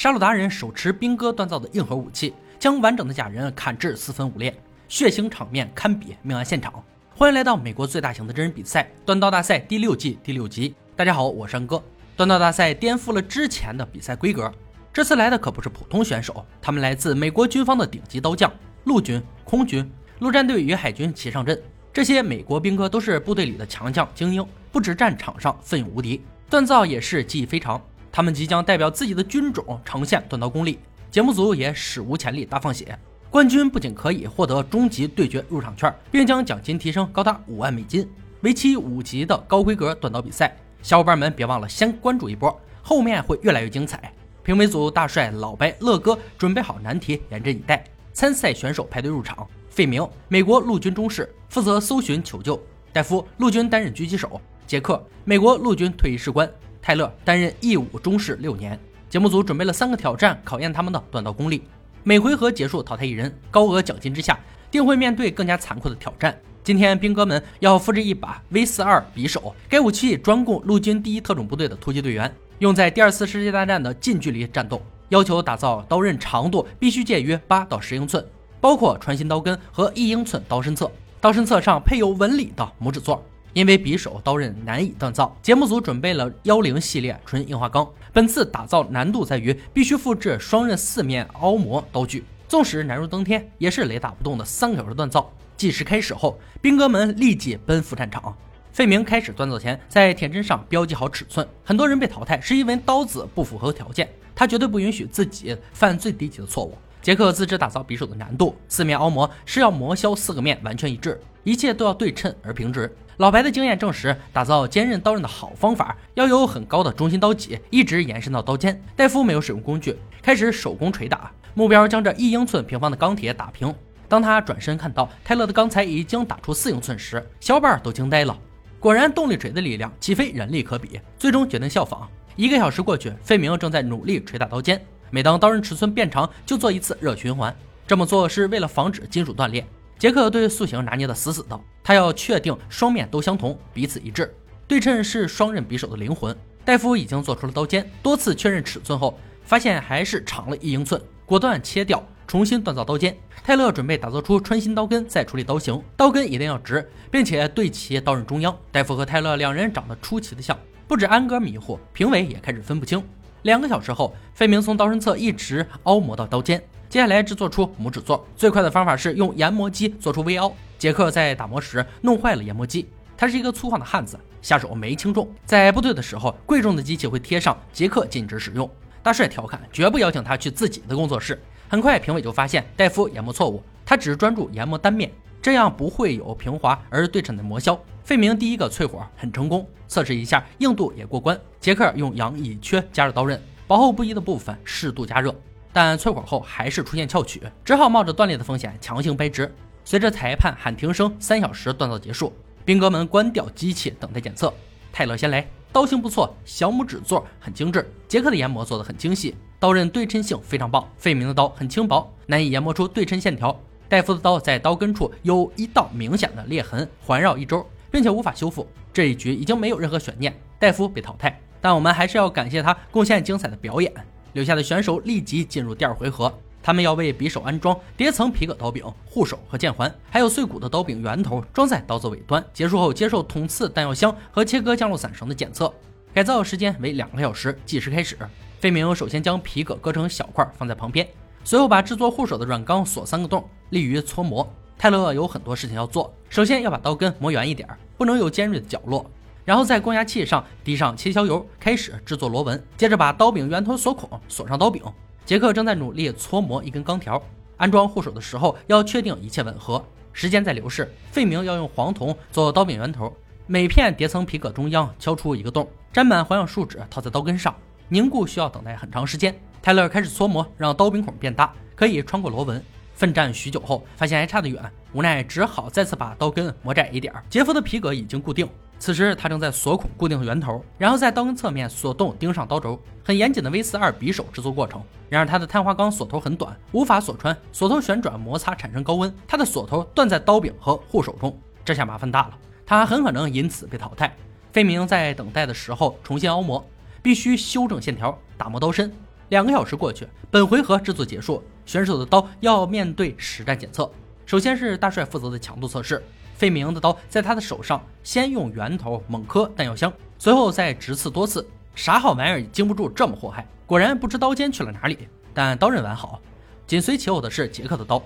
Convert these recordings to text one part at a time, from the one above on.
杀戮达人手持兵哥锻造的硬核武器，将完整的假人砍至四分五裂，血腥场面堪比命案现场。欢迎来到美国最大型的真人比赛——锻刀大赛第六季第六集。大家好，我是安哥。锻刀大赛颠覆了之前的比赛规格，这次来的可不是普通选手，他们来自美国军方的顶级刀匠，陆军、空军、陆战队与海军齐上阵。这些美国兵哥都是部队里的强将精英，不止战场上奋勇无敌，锻造也是技艺非常。他们即将代表自己的军种呈现短刀功力，节目组也史无前例大放血，冠军不仅可以获得终极对决入场券，并将奖金提升高达五万美金。为期五集的高规格短刀比赛，小伙伴们别忘了先关注一波，后面会越来越精彩。评委组大帅老白乐哥准备好难题，严阵以待。参赛选手排队入场：费明，美国陆军中士，负责搜寻求救；戴夫，陆军担任狙击手；杰克，美国陆军退役士官。泰勒担任义务中士六年。节目组准备了三个挑战，考验他们的锻刀功力。每回合结束淘汰一人，高额奖金之下，定会面对更加残酷的挑战。今天兵哥们要复制一把 V 四二匕首，该武器专供陆军第一特种部队的突击队员用在第二次世界大战的近距离战斗。要求打造刀刃长度必须介于八到十英寸，包括穿心刀根和一英寸刀身侧，刀身侧上配有纹理的拇指座。因为匕首刀刃难以锻造，节目组准备了幺零系列纯硬化钢。本次打造难度在于必须复制双刃四面凹模刀具，纵使难如登天，也是雷打不动的三个小时锻造。计时开始后，兵哥们立即奔赴战场。费明开始锻造前，在铁针上标记好尺寸。很多人被淘汰是因为刀子不符合条件，他绝对不允许自己犯最低级的错误。杰克自知打造匕首的难度，四面凹模是要磨削四个面完全一致，一切都要对称而平直。老白的经验证实，打造坚韧刀刃的好方法要有很高的中心刀脊，一直延伸到刀尖。戴夫没有使用工具，开始手工锤打，目标将这一英寸平方的钢铁打平。当他转身看到泰勒的钢材已经打出四英寸时，小伙伴都惊呆了。果然，动力锤的力量岂非人力可比？最终决定效仿。一个小时过去，费明正在努力锤打刀尖。每当刀刃尺寸变长，就做一次热循环。这么做是为了防止金属断裂。杰克对塑形拿捏的死死的，他要确定双面都相同，彼此一致。对称是双刃匕首的灵魂。戴夫已经做出了刀尖，多次确认尺寸后，发现还是长了一英寸，果断切掉，重新锻造刀尖。泰勒准备打造出穿心刀根，再处理刀形，刀根一定要直，并且对齐刀刃中央。戴夫和泰勒两人长得出奇的像，不止安哥迷糊，评委也开始分不清。两个小时后，费明从刀身侧一直凹磨到刀尖。接下来制作出拇指座，最快的方法是用研磨机做出微凹。杰克在打磨时弄坏了研磨机，他是一个粗犷的汉子，下手没轻重。在部队的时候，贵重的机器会贴上“杰克禁止使用”。大帅调侃，绝不邀请他去自己的工作室。很快，评委就发现戴夫研磨错误，他只是专注研磨单面，这样不会有平滑而对称的磨削。费明第一个淬火很成功，测试一下硬度也过关。杰克用氧乙炔加热刀刃，薄厚不一的部分适度加热。但淬火后还是出现翘曲，只好冒着断裂的风险强行掰直。随着裁判喊停声，三小时锻造结束，兵哥们关掉机器等待检测。泰勒先来，刀型不错，小拇指座很精致。杰克的研磨做的很精细，刀刃对称性非常棒。费明的刀很轻薄，难以研磨出对称线条。戴夫的刀在刀根处有一道明显的裂痕，环绕一周，并且无法修复。这一局已经没有任何悬念，戴夫被淘汰。但我们还是要感谢他贡献精彩的表演。留下的选手立即进入第二回合，他们要为匕首安装叠层皮革刀柄、护手和剑环，还有碎骨的刀柄圆头装在刀子尾端。结束后接受捅刺弹药箱和切割降落伞绳的检测。改造时间为两个小时，计时开始。费明首先将皮革割成小块放在旁边，随后把制作护手的软钢锁三个洞，利于搓磨。泰勒有很多事情要做，首先要把刀根磨圆一点，不能有尖锐的角落。然后在光压器上滴上切削油，开始制作螺纹。接着把刀柄圆头锁孔，锁上刀柄。杰克正在努力搓磨一根钢条。安装护手的时候要确定一切吻合。时间在流逝，费明要用黄铜做刀柄圆头，每片叠层皮革中央敲出一个洞，沾满环氧树脂套在刀根上，凝固需要等待很长时间。泰勒开始搓磨，让刀柄孔变大，可以穿过螺纹。奋战许久后，发现还差得远，无奈只好再次把刀根磨窄一点。杰夫的皮革已经固定。此时他正在锁孔固定圆头，然后在刀根侧面锁洞钉上刀轴，很严谨的 V 四二匕首制作过程。然而他的碳化钢锁头很短，无法锁穿，锁头旋转摩擦产生高温，他的锁头断在刀柄和护手中，这下麻烦大了，他很可能因此被淘汰。费明在等待的时候重新凹磨，必须修正线条，打磨刀身。两个小时过去，本回合制作结束，选手的刀要面对实战检测。首先是大帅负责的强度测试，费明的刀在他的手上先用圆头猛磕弹药箱，随后再直刺多次。啥好玩意儿经不住这么祸害？果然不知刀尖去了哪里，但刀刃完好。紧随其后的是杰克的刀，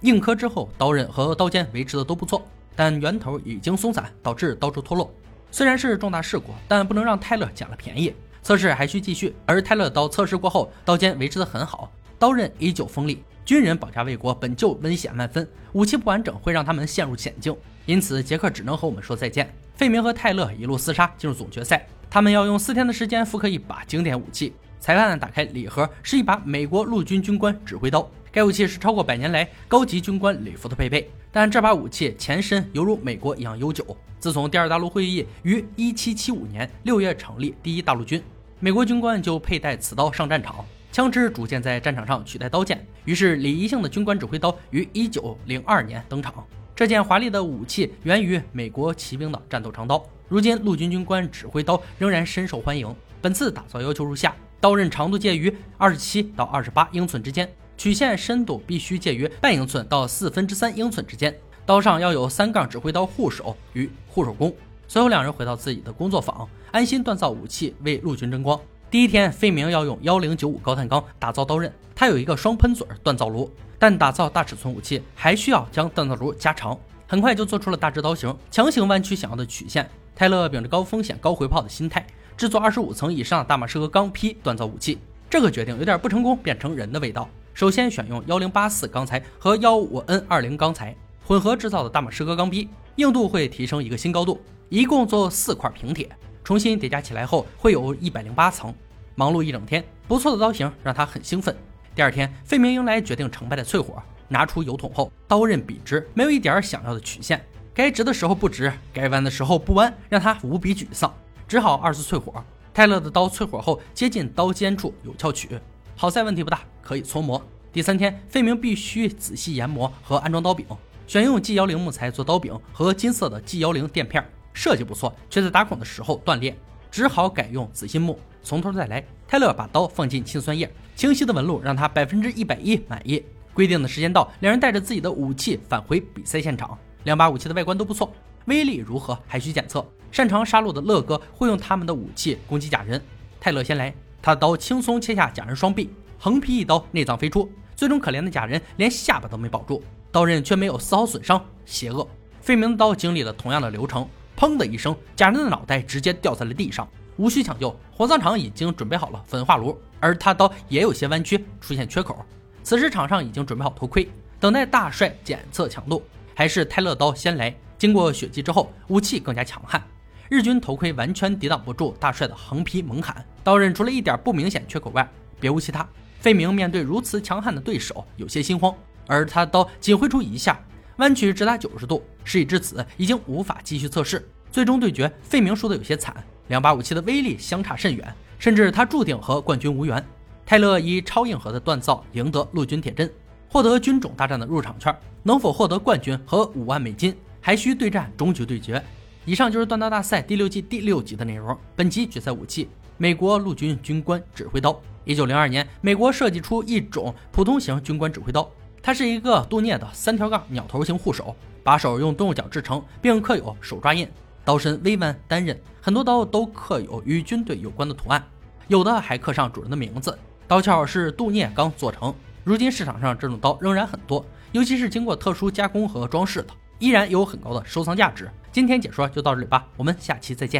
硬磕之后，刀刃和刀尖维持的都不错，但圆头已经松散，导致刀柱脱落。虽然是重大事故，但不能让泰勒捡了便宜。测试还需继续，而泰勒的刀测试过后，刀尖维持的很好，刀刃依旧锋利。军人保家卫国本就危险万分，武器不完整会让他们陷入险境，因此杰克只能和我们说再见。费明和泰勒一路厮杀进入总决赛，他们要用四天的时间复刻一把经典武器。裁判打开礼盒，是一把美国陆军军官指挥刀，该武器是超过百年来高级军官礼服的配备。但这把武器前身犹如美国一样悠久，自从第二大陆会议于1775年6月成立第一大陆军。美国军官就佩戴此刀上战场，枪支逐渐在战场上取代刀剑，于是礼仪性的军官指挥刀于1902年登场。这件华丽的武器源于美国骑兵的战斗长刀，如今陆军军官指挥刀仍然深受欢迎。本次打造要求如下：刀刃长度介于27到28英寸之间，曲线深度必须介于半英寸到四分之三英寸之间。刀上要有三杠指挥刀护手与护手弓。随后，两人回到自己的工作坊，安心锻造武器，为陆军争光。第一天，费明要用幺零九五高碳钢打造刀刃，他有一个双喷嘴锻造炉，但打造大尺寸武器还需要将锻造炉加长。很快就做出了大致刀型，强行弯曲想要的曲线。泰勒秉着高风险高回报的心态，制作二十五层以上的大马士革钢坯锻造武器。这个决定有点不成功，变成人的味道。首先选用幺零八四钢材和幺五 N 二零钢材混合制造的大马士革钢坯，硬度会提升一个新高度。一共做四块平铁，重新叠加起来后会有一百零八层。忙碌一整天，不错的刀型让他很兴奋。第二天，费明迎来决定成败的淬火，拿出油桶后，刀刃笔直，没有一点想要的曲线，该直的时候不直，该弯的时候不弯，让他无比沮丧，只好二次淬火。泰勒的刀淬火后接近刀尖处有翘曲，好在问题不大，可以搓磨。第三天，费明必须仔细研磨和安装刀柄，选用 G 幺零木材做刀柄和金色的 G 幺零垫片。设计不错，却在打孔的时候断裂，只好改用紫心木，从头再来。泰勒把刀放进氰酸液，清晰的纹路让他百分之一百一满意。规定的时间到，两人带着自己的武器返回比赛现场。两把武器的外观都不错，威力如何还需检测。擅长杀戮的乐哥会用他们的武器攻击假人，泰勒先来，他的刀轻松切下假人双臂，横劈一刀，内脏飞出，最终可怜的假人连下巴都没保住，刀刃却没有丝毫损伤，邪恶。费明的刀经历了同样的流程。砰的一声，假人的脑袋直接掉在了地上，无需抢救。火葬场已经准备好了焚化炉，而他刀也有些弯曲，出现缺口。此时场上已经准备好头盔，等待大帅检测强度。还是泰勒刀先来。经过血祭之后，武器更加强悍。日军头盔完全抵挡不住大帅的横劈猛砍，刀刃除了一点不明显缺口外，别无其他。费明面对如此强悍的对手，有些心慌，而他的刀仅挥出一下。弯曲直达九十度，事已至此，已经无法继续测试。最终对决，费明输得有些惨，两把武器的威力相差甚远，甚至他注定和冠军无缘。泰勒以超硬核的锻造赢得陆军铁针，获得军种大战的入场券。能否获得冠军和五万美金，还需对战终局对决。以上就是锻刀大赛第六季第六集的内容。本集决赛武器：美国陆军军官指挥刀。一九零二年，美国设计出一种普通型军官指挥刀。它是一个镀镍的三条杠鸟头型护手，把手用动物角制成，并刻有手抓印。刀身微弯单刃，很多刀都刻有与军队有关的图案，有的还刻上主人的名字。刀鞘是镀镍钢做成。如今市场上这种刀仍然很多，尤其是经过特殊加工和装饰的，依然有很高的收藏价值。今天解说就到这里吧，我们下期再见。